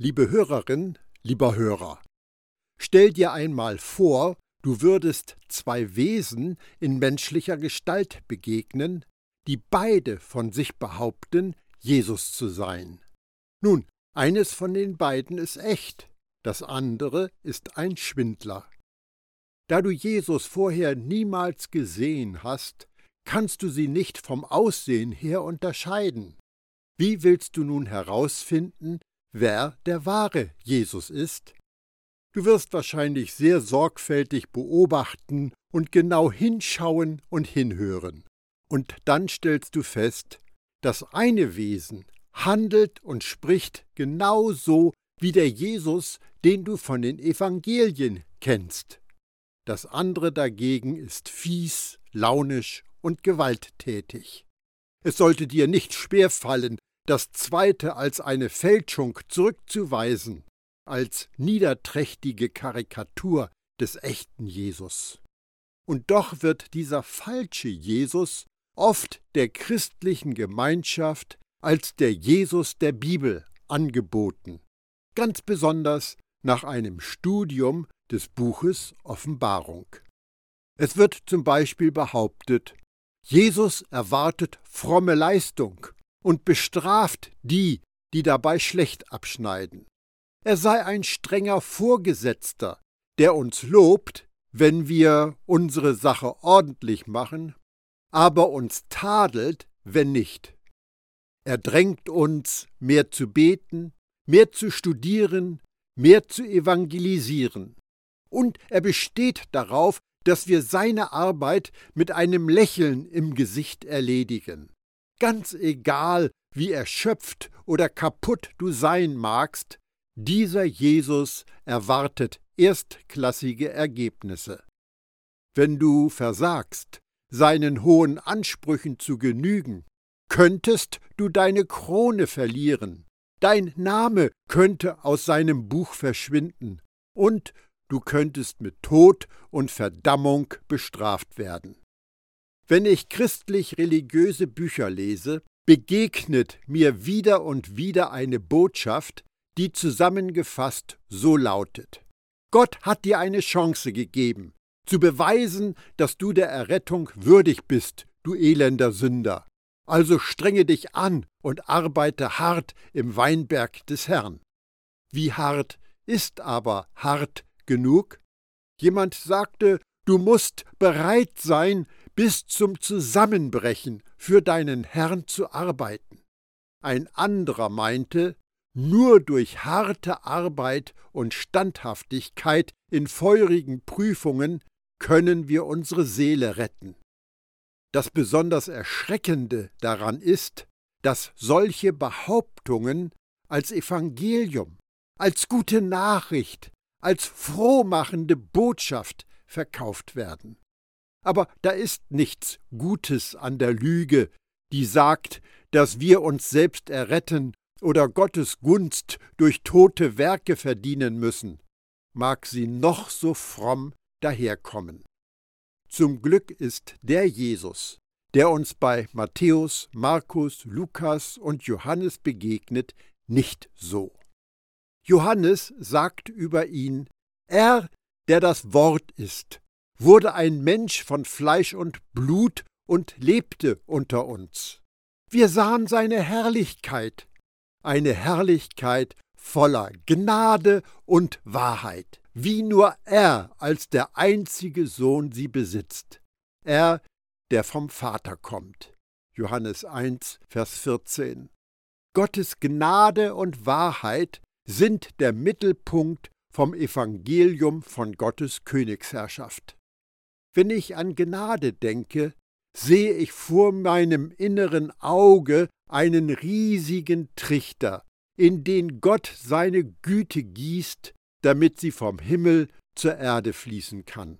Liebe Hörerin, lieber Hörer, stell dir einmal vor, du würdest zwei Wesen in menschlicher Gestalt begegnen, die beide von sich behaupten, Jesus zu sein. Nun, eines von den beiden ist echt, das andere ist ein Schwindler. Da du Jesus vorher niemals gesehen hast, kannst du sie nicht vom Aussehen her unterscheiden. Wie willst du nun herausfinden, wer der wahre Jesus ist? Du wirst wahrscheinlich sehr sorgfältig beobachten und genau hinschauen und hinhören. Und dann stellst du fest, das eine Wesen handelt und spricht genau so wie der Jesus, den du von den Evangelien kennst. Das andere dagegen ist fies, launisch und gewalttätig. Es sollte dir nicht schwerfallen, das zweite als eine Fälschung zurückzuweisen, als niederträchtige Karikatur des echten Jesus. Und doch wird dieser falsche Jesus oft der christlichen Gemeinschaft als der Jesus der Bibel angeboten, ganz besonders nach einem Studium des Buches Offenbarung. Es wird zum Beispiel behauptet, Jesus erwartet fromme Leistung und bestraft die, die dabei schlecht abschneiden. Er sei ein strenger Vorgesetzter, der uns lobt, wenn wir unsere Sache ordentlich machen, aber uns tadelt, wenn nicht. Er drängt uns, mehr zu beten, mehr zu studieren, mehr zu evangelisieren. Und er besteht darauf, dass wir seine Arbeit mit einem Lächeln im Gesicht erledigen. Ganz egal, wie erschöpft oder kaputt du sein magst, dieser Jesus erwartet erstklassige Ergebnisse. Wenn du versagst, seinen hohen Ansprüchen zu genügen, könntest du deine Krone verlieren, dein Name könnte aus seinem Buch verschwinden und du könntest mit Tod und Verdammung bestraft werden. Wenn ich christlich-religiöse Bücher lese, begegnet mir wieder und wieder eine Botschaft, die zusammengefasst so lautet. Gott hat dir eine Chance gegeben, zu beweisen, dass du der Errettung würdig bist, du elender Sünder. Also strenge dich an und arbeite hart im Weinberg des Herrn. Wie hart ist aber hart genug? Jemand sagte, du musst bereit sein, bis zum Zusammenbrechen für deinen Herrn zu arbeiten. Ein anderer meinte, nur durch harte Arbeit und Standhaftigkeit in feurigen Prüfungen können wir unsere Seele retten. Das besonders Erschreckende daran ist, dass solche Behauptungen als Evangelium, als gute Nachricht, als frohmachende Botschaft verkauft werden. Aber da ist nichts Gutes an der Lüge, die sagt, dass wir uns selbst erretten oder Gottes Gunst durch tote Werke verdienen müssen, mag sie noch so fromm daherkommen. Zum Glück ist der Jesus, der uns bei Matthäus, Markus, Lukas und Johannes begegnet, nicht so. Johannes sagt über ihn, er, der das Wort ist, wurde ein Mensch von Fleisch und Blut und lebte unter uns. Wir sahen seine Herrlichkeit, eine Herrlichkeit voller Gnade und Wahrheit, wie nur er als der einzige Sohn sie besitzt. Er, der vom Vater kommt. Johannes 1, Vers 14. Gottes Gnade und Wahrheit sind der Mittelpunkt vom Evangelium von Gottes Königsherrschaft. Wenn ich an Gnade denke, sehe ich vor meinem inneren Auge einen riesigen Trichter, in den Gott seine Güte gießt, damit sie vom Himmel zur Erde fließen kann.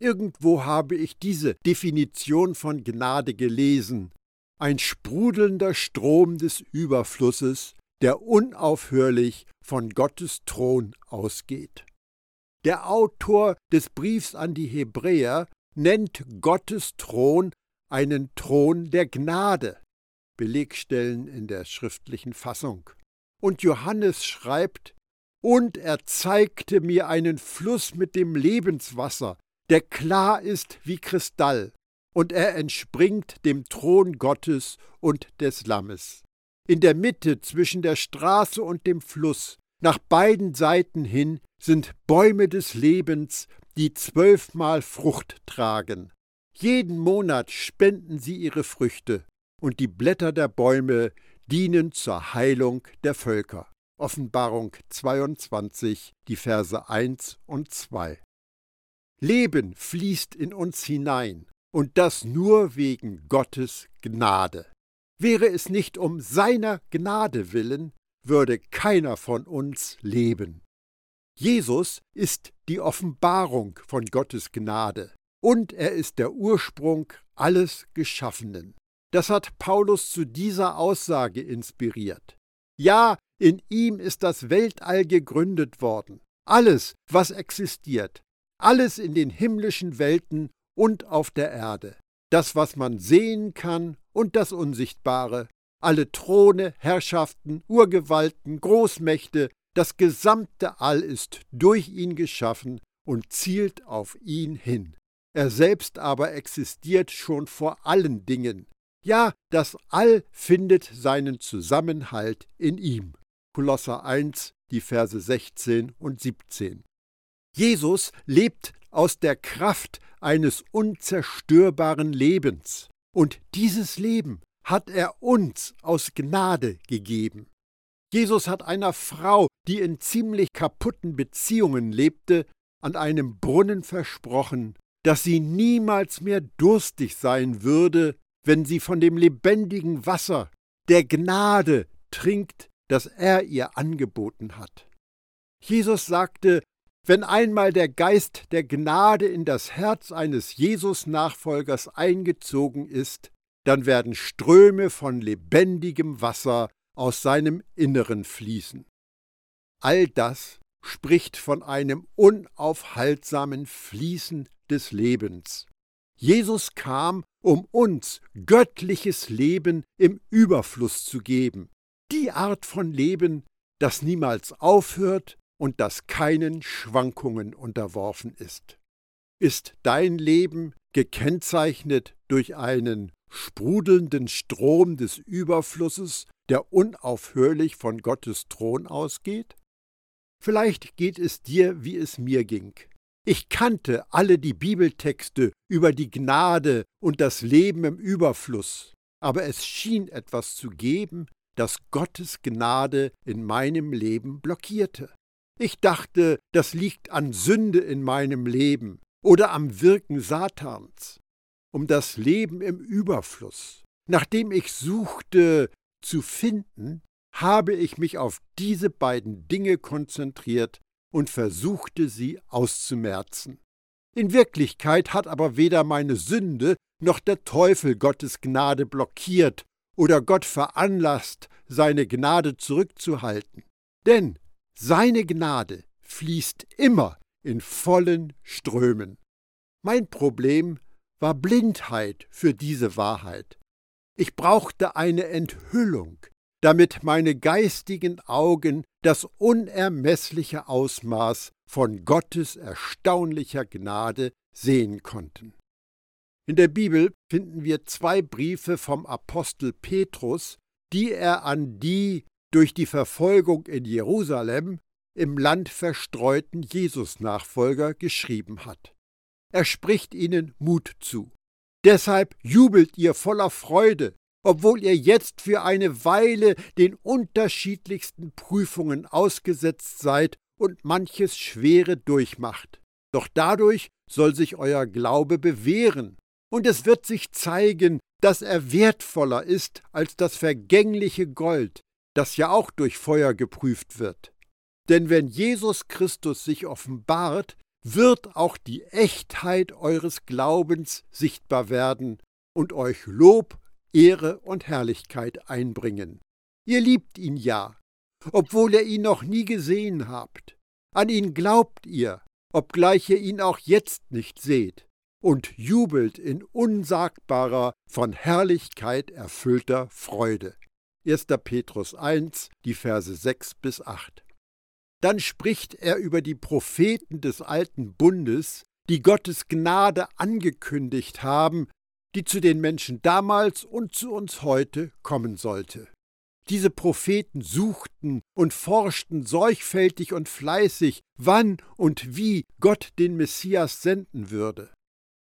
Irgendwo habe ich diese Definition von Gnade gelesen, ein sprudelnder Strom des Überflusses, der unaufhörlich von Gottes Thron ausgeht. Der Autor des Briefs an die Hebräer nennt Gottes Thron einen Thron der Gnade. Belegstellen in der schriftlichen Fassung. Und Johannes schreibt, und er zeigte mir einen Fluss mit dem Lebenswasser, der klar ist wie Kristall, und er entspringt dem Thron Gottes und des Lammes. In der Mitte zwischen der Straße und dem Fluss, nach beiden Seiten hin, sind Bäume des Lebens, die zwölfmal Frucht tragen. Jeden Monat spenden sie ihre Früchte, und die Blätter der Bäume dienen zur Heilung der Völker. Offenbarung 22, die Verse 1 und 2. Leben fließt in uns hinein, und das nur wegen Gottes Gnade. Wäre es nicht um seiner Gnade willen, würde keiner von uns leben. Jesus ist die Offenbarung von Gottes Gnade, und er ist der Ursprung alles Geschaffenen. Das hat Paulus zu dieser Aussage inspiriert. Ja, in ihm ist das Weltall gegründet worden. Alles, was existiert, alles in den himmlischen Welten und auf der Erde. Das, was man sehen kann und das Unsichtbare. Alle Throne, Herrschaften, Urgewalten, Großmächte, das gesamte All ist durch ihn geschaffen und zielt auf ihn hin. Er selbst aber existiert schon vor allen Dingen. Ja, das All findet seinen Zusammenhalt in ihm. Kolosser 1, die Verse 16 und 17. Jesus lebt aus der Kraft eines unzerstörbaren Lebens. Und dieses Leben hat er uns aus Gnade gegeben. Jesus hat einer Frau, die in ziemlich kaputten Beziehungen lebte, an einem Brunnen versprochen, dass sie niemals mehr durstig sein würde, wenn sie von dem lebendigen Wasser der Gnade trinkt, das er ihr angeboten hat. Jesus sagte, wenn einmal der Geist der Gnade in das Herz eines Jesus-Nachfolgers eingezogen ist, dann werden Ströme von lebendigem Wasser aus seinem Inneren fließen. All das spricht von einem unaufhaltsamen Fließen des Lebens. Jesus kam, um uns göttliches Leben im Überfluss zu geben, die Art von Leben, das niemals aufhört und das keinen Schwankungen unterworfen ist. Ist dein Leben gekennzeichnet durch einen sprudelnden Strom des Überflusses, der unaufhörlich von Gottes Thron ausgeht? Vielleicht geht es dir, wie es mir ging. Ich kannte alle die Bibeltexte über die Gnade und das Leben im Überfluss, aber es schien etwas zu geben, das Gottes Gnade in meinem Leben blockierte. Ich dachte, das liegt an Sünde in meinem Leben oder am Wirken Satans. Um das Leben im Überfluss, nachdem ich suchte zu finden, habe ich mich auf diese beiden Dinge konzentriert und versuchte sie auszumerzen. In Wirklichkeit hat aber weder meine Sünde noch der Teufel Gottes Gnade blockiert oder Gott veranlasst, seine Gnade zurückzuhalten. Denn seine Gnade fließt immer in vollen Strömen. Mein Problem war Blindheit für diese Wahrheit. Ich brauchte eine Enthüllung, damit meine geistigen Augen das unermessliche Ausmaß von Gottes erstaunlicher Gnade sehen konnten. In der Bibel finden wir zwei Briefe vom Apostel Petrus, die er an die durch die Verfolgung in Jerusalem im Land verstreuten Jesus-Nachfolger geschrieben hat. Er spricht ihnen Mut zu. Deshalb jubelt ihr voller Freude, obwohl ihr jetzt für eine Weile den unterschiedlichsten Prüfungen ausgesetzt seid und manches Schwere durchmacht. Doch dadurch soll sich euer Glaube bewähren, und es wird sich zeigen, dass er wertvoller ist als das vergängliche Gold, das ja auch durch Feuer geprüft wird. Denn wenn Jesus Christus sich offenbart, wird auch die Echtheit eures Glaubens sichtbar werden und euch Lob, Ehre und Herrlichkeit einbringen. Ihr liebt ihn ja, obwohl ihr ihn noch nie gesehen habt. An ihn glaubt ihr, obgleich ihr ihn auch jetzt nicht seht, und jubelt in unsagbarer, von Herrlichkeit erfüllter Freude. 1. Petrus 1, die Verse 6 bis 8. Dann spricht er über die Propheten des alten Bundes, die Gottes Gnade angekündigt haben, die zu den Menschen damals und zu uns heute kommen sollte. Diese Propheten suchten und forschten sorgfältig und fleißig, wann und wie Gott den Messias senden würde.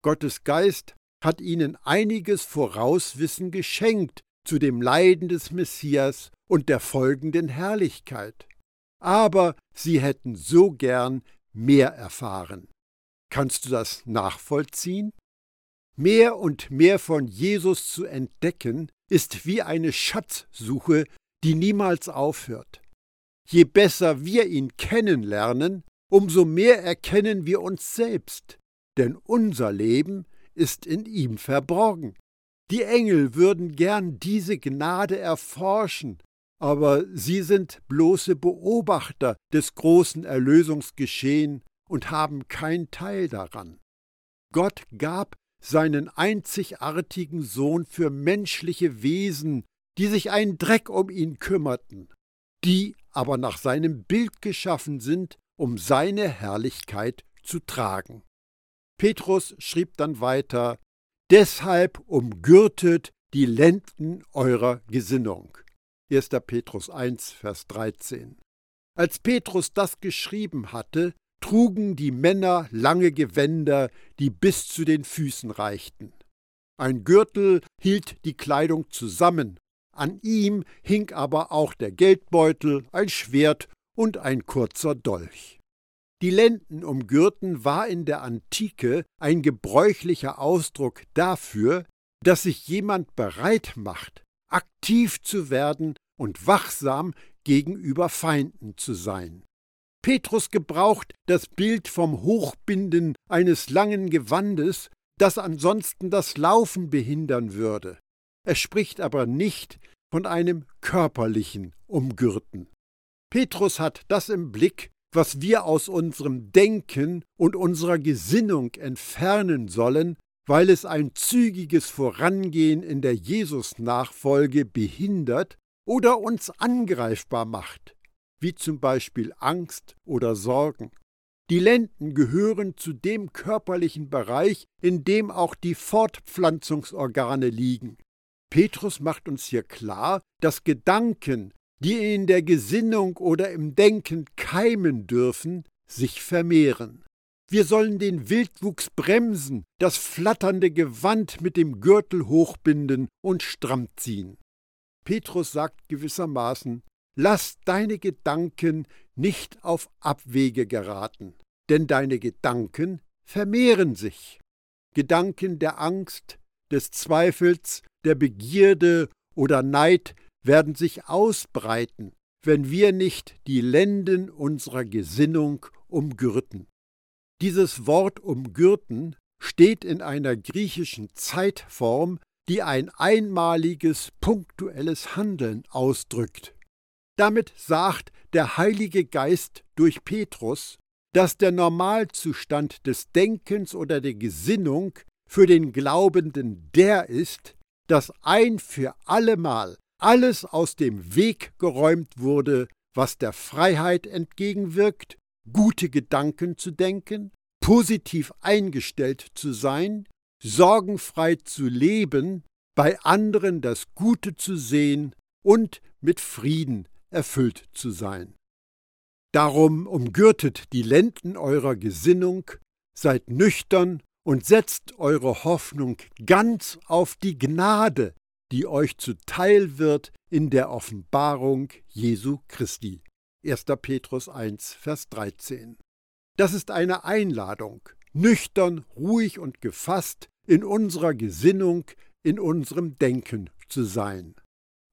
Gottes Geist hat ihnen einiges Vorauswissen geschenkt zu dem Leiden des Messias und der folgenden Herrlichkeit. Aber sie hätten so gern mehr erfahren. Kannst du das nachvollziehen? Mehr und mehr von Jesus zu entdecken, ist wie eine Schatzsuche, die niemals aufhört. Je besser wir ihn kennenlernen, umso mehr erkennen wir uns selbst, denn unser Leben ist in ihm verborgen. Die Engel würden gern diese Gnade erforschen, aber sie sind bloße Beobachter des großen Erlösungsgeschehen und haben kein Teil daran. Gott gab seinen einzigartigen Sohn für menschliche Wesen, die sich einen Dreck um ihn kümmerten, die aber nach seinem Bild geschaffen sind, um seine Herrlichkeit zu tragen. Petrus schrieb dann weiter, Deshalb umgürtet die Lenden eurer Gesinnung. 1. Petrus 1, Vers 13. Als Petrus das geschrieben hatte, trugen die Männer lange Gewänder, die bis zu den Füßen reichten. Ein Gürtel hielt die Kleidung zusammen, an ihm hing aber auch der Geldbeutel, ein Schwert und ein kurzer Dolch. Die Lenden umgürten war in der Antike ein gebräuchlicher Ausdruck dafür, dass sich jemand bereit macht, aktiv zu werden und wachsam gegenüber Feinden zu sein. Petrus gebraucht das Bild vom Hochbinden eines langen Gewandes, das ansonsten das Laufen behindern würde. Er spricht aber nicht von einem körperlichen Umgürten. Petrus hat das im Blick, was wir aus unserem Denken und unserer Gesinnung entfernen sollen, weil es ein zügiges Vorangehen in der Jesus-Nachfolge behindert oder uns angreifbar macht wie zum Beispiel Angst oder Sorgen. Die Lenden gehören zu dem körperlichen Bereich, in dem auch die Fortpflanzungsorgane liegen. Petrus macht uns hier klar, dass Gedanken, die in der Gesinnung oder im Denken keimen dürfen, sich vermehren. Wir sollen den Wildwuchs bremsen, das flatternde Gewand mit dem Gürtel hochbinden und stramm ziehen. Petrus sagt gewissermaßen, Lass deine Gedanken nicht auf Abwege geraten, denn deine Gedanken vermehren sich. Gedanken der Angst, des Zweifels, der Begierde oder Neid werden sich ausbreiten, wenn wir nicht die Lenden unserer Gesinnung umgürten. Dieses Wort umgürten steht in einer griechischen Zeitform, die ein einmaliges punktuelles Handeln ausdrückt. Damit sagt der Heilige Geist durch Petrus, dass der Normalzustand des Denkens oder der Gesinnung für den Glaubenden der ist, dass ein für allemal alles aus dem Weg geräumt wurde, was der Freiheit entgegenwirkt, gute Gedanken zu denken, positiv eingestellt zu sein, sorgenfrei zu leben, bei anderen das Gute zu sehen und mit Frieden erfüllt zu sein. Darum umgürtet die Lenden eurer Gesinnung, seid nüchtern und setzt eure Hoffnung ganz auf die Gnade, die euch zuteil wird in der Offenbarung Jesu Christi. 1. Petrus 1, Vers 13. Das ist eine Einladung, nüchtern, ruhig und gefasst in unserer Gesinnung, in unserem Denken zu sein.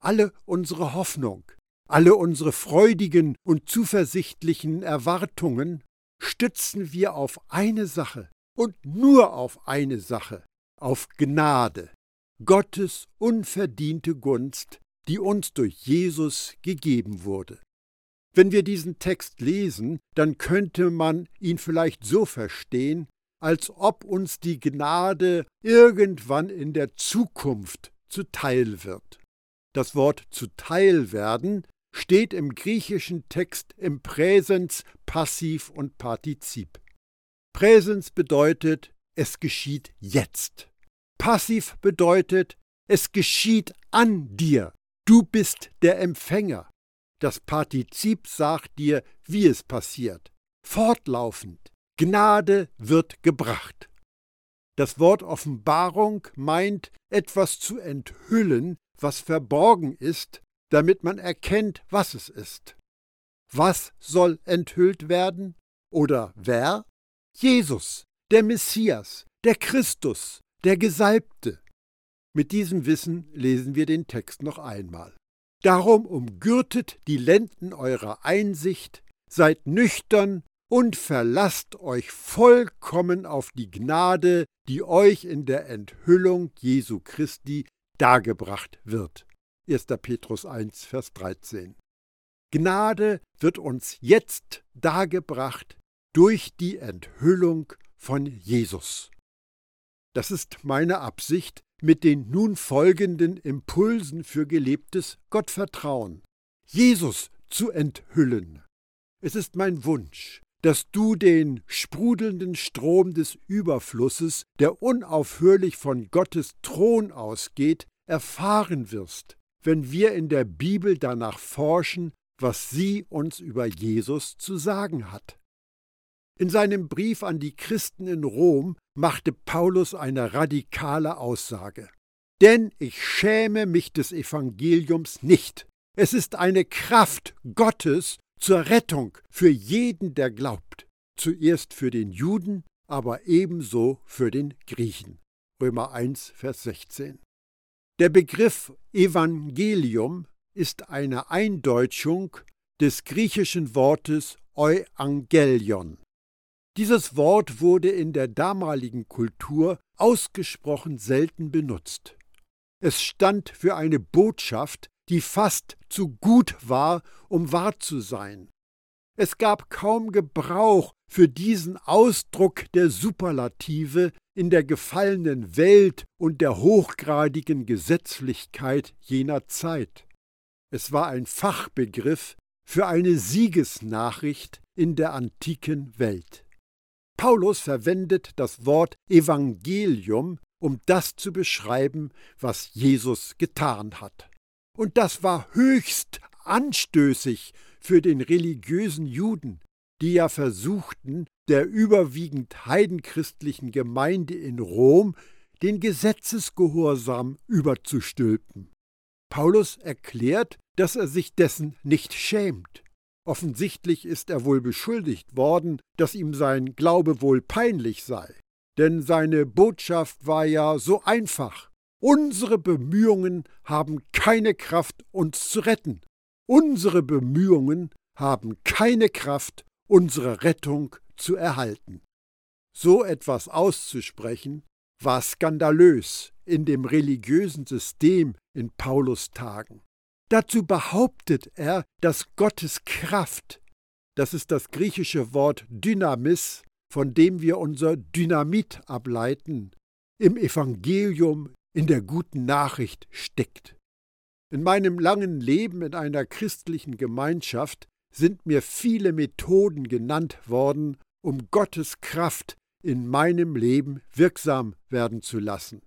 Alle unsere Hoffnung, alle unsere freudigen und zuversichtlichen Erwartungen stützen wir auf eine Sache und nur auf eine Sache, auf Gnade, Gottes unverdiente Gunst, die uns durch Jesus gegeben wurde. Wenn wir diesen Text lesen, dann könnte man ihn vielleicht so verstehen, als ob uns die Gnade irgendwann in der Zukunft zuteil wird. Das Wort zuteil werden steht im griechischen Text im Präsens, Passiv und Partizip. Präsens bedeutet, es geschieht jetzt. Passiv bedeutet, es geschieht an dir. Du bist der Empfänger. Das Partizip sagt dir, wie es passiert. Fortlaufend. Gnade wird gebracht. Das Wort Offenbarung meint, etwas zu enthüllen, was verborgen ist, damit man erkennt, was es ist. Was soll enthüllt werden? Oder wer? Jesus, der Messias, der Christus, der Gesalbte. Mit diesem Wissen lesen wir den Text noch einmal. Darum umgürtet die Lenden eurer Einsicht, seid nüchtern und verlasst euch vollkommen auf die Gnade, die euch in der Enthüllung Jesu Christi dargebracht wird. 1. Petrus 1, Vers 13. Gnade wird uns jetzt dargebracht durch die Enthüllung von Jesus. Das ist meine Absicht mit den nun folgenden Impulsen für gelebtes Gottvertrauen. Jesus zu enthüllen. Es ist mein Wunsch, dass du den sprudelnden Strom des Überflusses, der unaufhörlich von Gottes Thron ausgeht, erfahren wirst, wenn wir in der Bibel danach forschen, was sie uns über Jesus zu sagen hat. In seinem Brief an die Christen in Rom machte Paulus eine radikale Aussage. Denn ich schäme mich des Evangeliums nicht. Es ist eine Kraft Gottes zur Rettung für jeden, der glaubt. Zuerst für den Juden, aber ebenso für den Griechen. Römer 1, Vers 16. Der Begriff Evangelium ist eine Eindeutschung des griechischen Wortes Euangelion. Dieses Wort wurde in der damaligen Kultur ausgesprochen selten benutzt. Es stand für eine Botschaft, die fast zu gut war, um wahr zu sein. Es gab kaum Gebrauch für diesen Ausdruck der Superlative in der gefallenen Welt und der hochgradigen Gesetzlichkeit jener Zeit. Es war ein Fachbegriff für eine Siegesnachricht in der antiken Welt. Paulus verwendet das Wort Evangelium, um das zu beschreiben, was Jesus getan hat. Und das war höchst anstößig für den religiösen Juden, die ja versuchten, der überwiegend heidenchristlichen Gemeinde in Rom den Gesetzesgehorsam überzustülpen. Paulus erklärt, dass er sich dessen nicht schämt. Offensichtlich ist er wohl beschuldigt worden, dass ihm sein Glaube wohl peinlich sei. Denn seine Botschaft war ja so einfach. Unsere Bemühungen haben keine Kraft, uns zu retten. Unsere Bemühungen haben keine Kraft, unsere Rettung zu erhalten. So etwas auszusprechen, war skandalös in dem religiösen System in Paulus Tagen. Dazu behauptet er, dass Gottes Kraft, das ist das griechische Wort Dynamis, von dem wir unser Dynamit ableiten, im Evangelium, in der guten Nachricht steckt. In meinem langen Leben in einer christlichen Gemeinschaft sind mir viele Methoden genannt worden, um Gottes Kraft in meinem Leben wirksam werden zu lassen.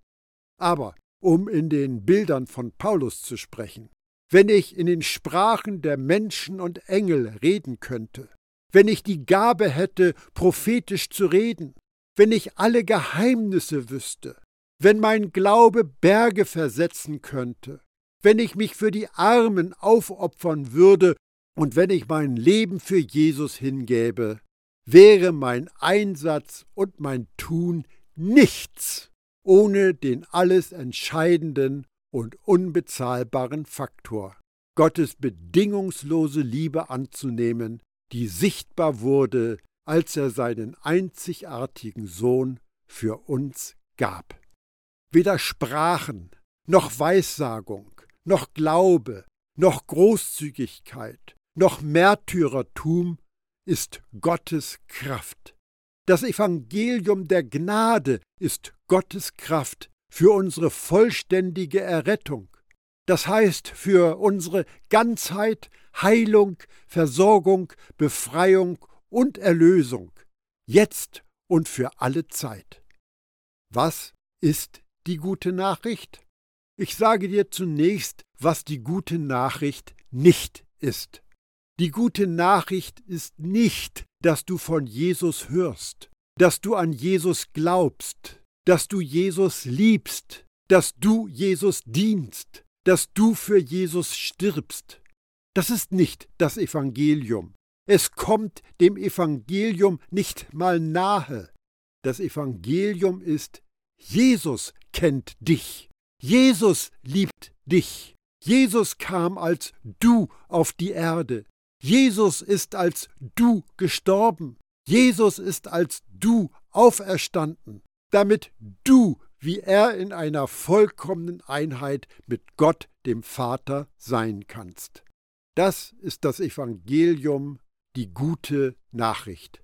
Aber um in den Bildern von Paulus zu sprechen, wenn ich in den Sprachen der Menschen und Engel reden könnte, wenn ich die Gabe hätte, prophetisch zu reden, wenn ich alle Geheimnisse wüsste, wenn mein Glaube Berge versetzen könnte, wenn ich mich für die Armen aufopfern würde und wenn ich mein Leben für Jesus hingäbe, wäre mein Einsatz und mein Tun nichts ohne den alles entscheidenden und unbezahlbaren Faktor, Gottes bedingungslose Liebe anzunehmen, die sichtbar wurde, als er seinen einzigartigen Sohn für uns gab. Weder Sprachen, noch Weissagung, noch Glaube, noch Großzügigkeit, noch Märtyrertum ist Gottes Kraft. Das Evangelium der Gnade ist Gottes Kraft für unsere vollständige Errettung. Das heißt für unsere Ganzheit, Heilung, Versorgung, Befreiung und Erlösung, jetzt und für alle Zeit. Was ist die gute Nachricht? Ich sage dir zunächst, was die gute Nachricht nicht ist. Die gute Nachricht ist nicht, dass du von Jesus hörst, dass du an Jesus glaubst, dass du Jesus liebst, dass du Jesus dienst, dass du für Jesus stirbst. Das ist nicht das Evangelium. Es kommt dem Evangelium nicht mal nahe. Das Evangelium ist, Jesus kennt dich. Jesus liebt dich. Jesus kam als du auf die Erde. Jesus ist als du gestorben. Jesus ist als du auferstanden, damit du, wie er in einer vollkommenen Einheit mit Gott, dem Vater, sein kannst. Das ist das Evangelium, die gute Nachricht.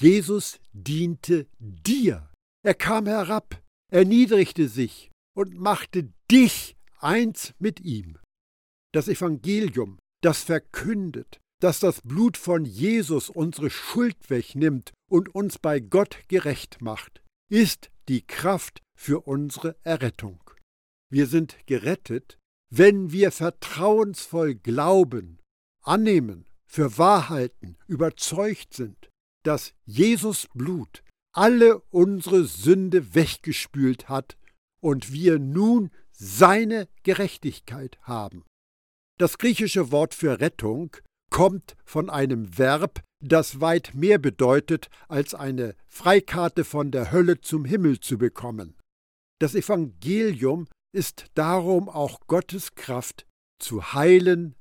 Jesus diente dir. Er kam herab, erniedrigte sich und machte dich eins mit ihm. Das Evangelium, das verkündet, dass das Blut von Jesus unsere Schuld wegnimmt und uns bei Gott gerecht macht, ist die Kraft für unsere Errettung. Wir sind gerettet, wenn wir vertrauensvoll glauben, annehmen, für Wahrheiten überzeugt sind, dass Jesus Blut alle unsere Sünde weggespült hat und wir nun seine Gerechtigkeit haben. Das griechische Wort für Rettung kommt von einem Verb, das weit mehr bedeutet, als eine Freikarte von der Hölle zum Himmel zu bekommen. Das Evangelium ist darum auch Gottes Kraft zu heilen,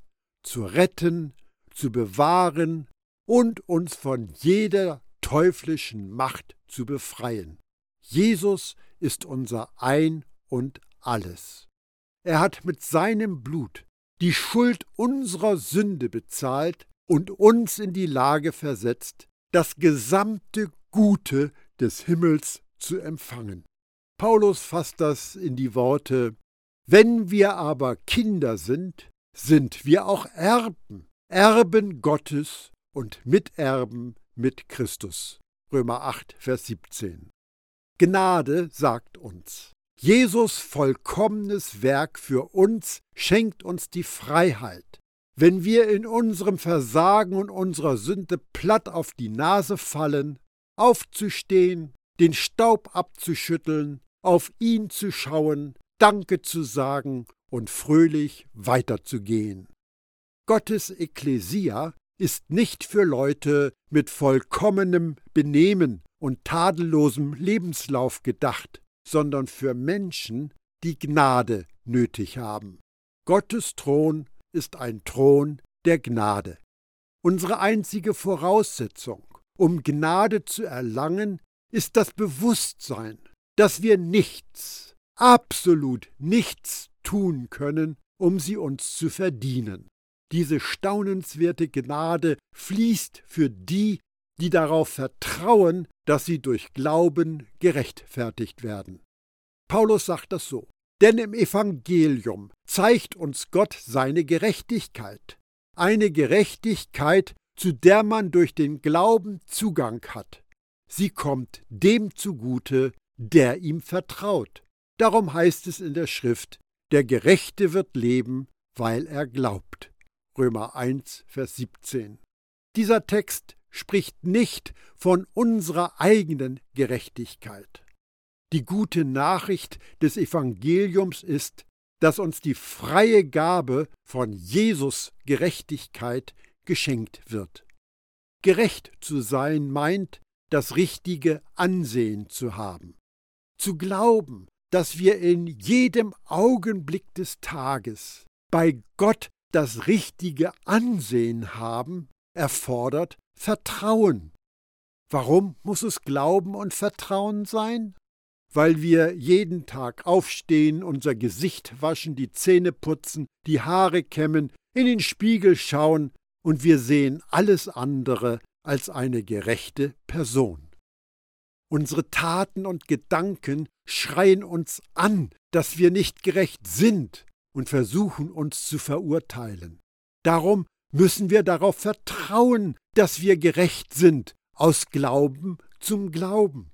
zu retten, zu bewahren und uns von jeder teuflischen Macht zu befreien. Jesus ist unser Ein und alles. Er hat mit seinem Blut die Schuld unserer Sünde bezahlt und uns in die Lage versetzt, das gesamte Gute des Himmels zu empfangen. Paulus fasst das in die Worte Wenn wir aber Kinder sind, sind wir auch Erben, Erben Gottes und Miterben mit Christus. Römer 8, Vers 17. Gnade sagt uns, Jesus vollkommenes Werk für uns schenkt uns die Freiheit. Wenn wir in unserem Versagen und unserer Sünde platt auf die Nase fallen, aufzustehen, den Staub abzuschütteln, auf ihn zu schauen, Danke zu sagen und fröhlich weiterzugehen. Gottes Ekklesia ist nicht für Leute mit vollkommenem Benehmen und tadellosem Lebenslauf gedacht, sondern für Menschen, die Gnade nötig haben. Gottes Thron ist ein Thron der Gnade. Unsere einzige Voraussetzung, um Gnade zu erlangen, ist das Bewusstsein, dass wir nichts, absolut nichts tun können, um sie uns zu verdienen. Diese staunenswerte Gnade fließt für die, die darauf vertrauen, dass sie durch Glauben gerechtfertigt werden. Paulus sagt das so. Denn im Evangelium zeigt uns Gott seine Gerechtigkeit, eine Gerechtigkeit, zu der man durch den Glauben Zugang hat. Sie kommt dem zugute, der ihm vertraut. Darum heißt es in der Schrift, der Gerechte wird leben, weil er glaubt. Römer 1, Vers 17. Dieser Text spricht nicht von unserer eigenen Gerechtigkeit. Die gute Nachricht des Evangeliums ist, dass uns die freie Gabe von Jesus Gerechtigkeit geschenkt wird. Gerecht zu sein meint, das richtige Ansehen zu haben. Zu glauben, dass wir in jedem Augenblick des Tages bei Gott das richtige Ansehen haben, erfordert Vertrauen. Warum muss es Glauben und Vertrauen sein? Weil wir jeden Tag aufstehen, unser Gesicht waschen, die Zähne putzen, die Haare kämmen, in den Spiegel schauen und wir sehen alles andere als eine gerechte Person. Unsere Taten und Gedanken schreien uns an, dass wir nicht gerecht sind und versuchen uns zu verurteilen. Darum müssen wir darauf vertrauen, dass wir gerecht sind, aus Glauben zum Glauben.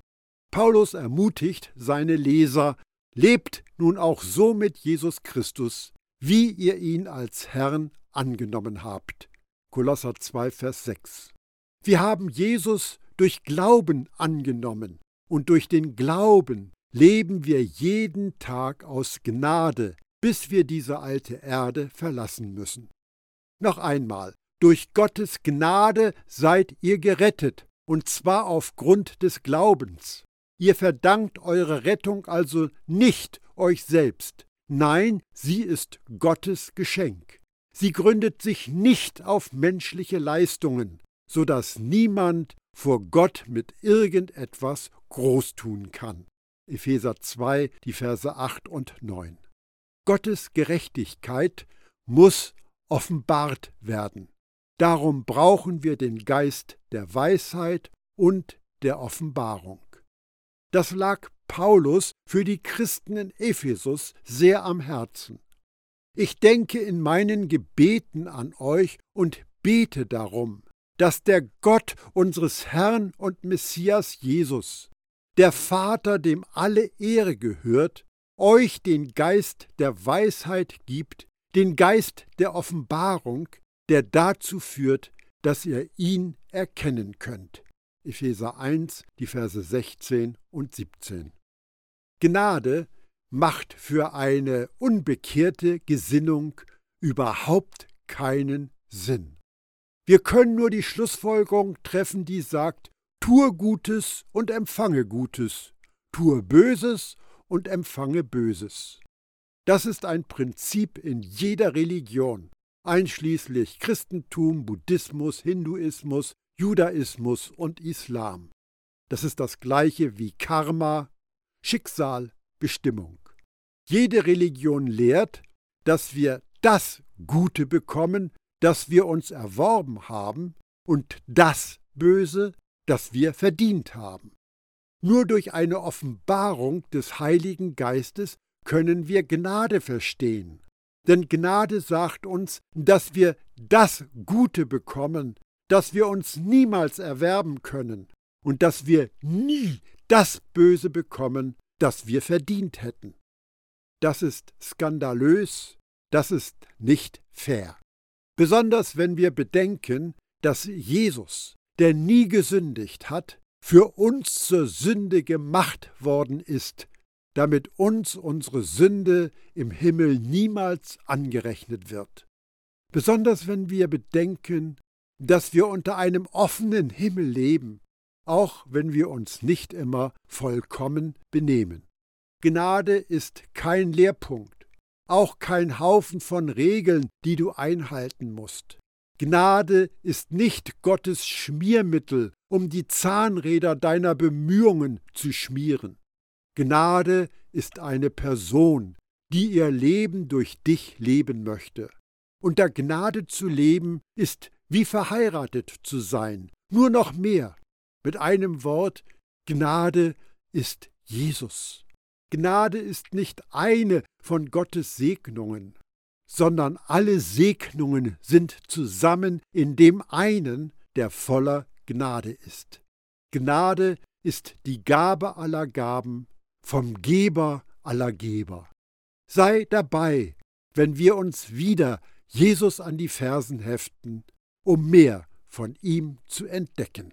Paulus ermutigt seine Leser, lebt nun auch so mit Jesus Christus, wie ihr ihn als Herrn angenommen habt. Kolosser 2, Vers 6. Wir haben Jesus durch Glauben angenommen und durch den Glauben leben wir jeden Tag aus Gnade, bis wir diese alte Erde verlassen müssen. Noch einmal, durch Gottes Gnade seid ihr gerettet, und zwar aufgrund des Glaubens. Ihr verdankt eure Rettung also nicht euch selbst, nein, sie ist Gottes Geschenk. Sie gründet sich nicht auf menschliche Leistungen, so dass niemand vor Gott mit irgendetwas groß tun kann. Epheser 2, die Verse 8 und 9. Gottes Gerechtigkeit muss offenbart werden. Darum brauchen wir den Geist der Weisheit und der Offenbarung. Das lag Paulus für die Christen in Ephesus sehr am Herzen. Ich denke in meinen Gebeten an euch und bete darum, dass der Gott unseres Herrn und Messias Jesus, der Vater, dem alle Ehre gehört, euch den Geist der Weisheit gibt, den Geist der Offenbarung, der dazu führt, dass ihr ihn erkennen könnt. Epheser 1, die Verse 16 und 17. Gnade macht für eine unbekehrte Gesinnung überhaupt keinen Sinn. Wir können nur die Schlussfolgerung treffen, die sagt, tue Gutes und empfange Gutes, tue Böses und empfange Böses. Das ist ein Prinzip in jeder Religion, einschließlich Christentum, Buddhismus, Hinduismus, Judaismus und Islam. Das ist das gleiche wie Karma, Schicksal, Bestimmung. Jede Religion lehrt, dass wir das Gute bekommen, das wir uns erworben haben, und das Böse, das wir verdient haben. Nur durch eine Offenbarung des Heiligen Geistes können wir Gnade verstehen. Denn Gnade sagt uns, dass wir das Gute bekommen, das wir uns niemals erwerben können und dass wir nie das Böse bekommen, das wir verdient hätten. Das ist skandalös, das ist nicht fair. Besonders wenn wir bedenken, dass Jesus, der nie gesündigt hat, für uns zur Sünde gemacht worden ist, damit uns unsere Sünde im Himmel niemals angerechnet wird. Besonders wenn wir bedenken, dass wir unter einem offenen Himmel leben, auch wenn wir uns nicht immer vollkommen benehmen. Gnade ist kein Lehrpunkt, auch kein Haufen von Regeln, die du einhalten musst. Gnade ist nicht Gottes Schmiermittel, um die Zahnräder deiner Bemühungen zu schmieren. Gnade ist eine Person, die ihr Leben durch dich leben möchte. Unter Gnade zu leben ist wie verheiratet zu sein, nur noch mehr. Mit einem Wort, Gnade ist Jesus. Gnade ist nicht eine von Gottes Segnungen, sondern alle Segnungen sind zusammen in dem einen, der voller Gnade ist. Gnade ist die Gabe aller Gaben, vom Geber aller Geber. Sei dabei, wenn wir uns wieder Jesus an die Fersen heften, um mehr von ihm zu entdecken.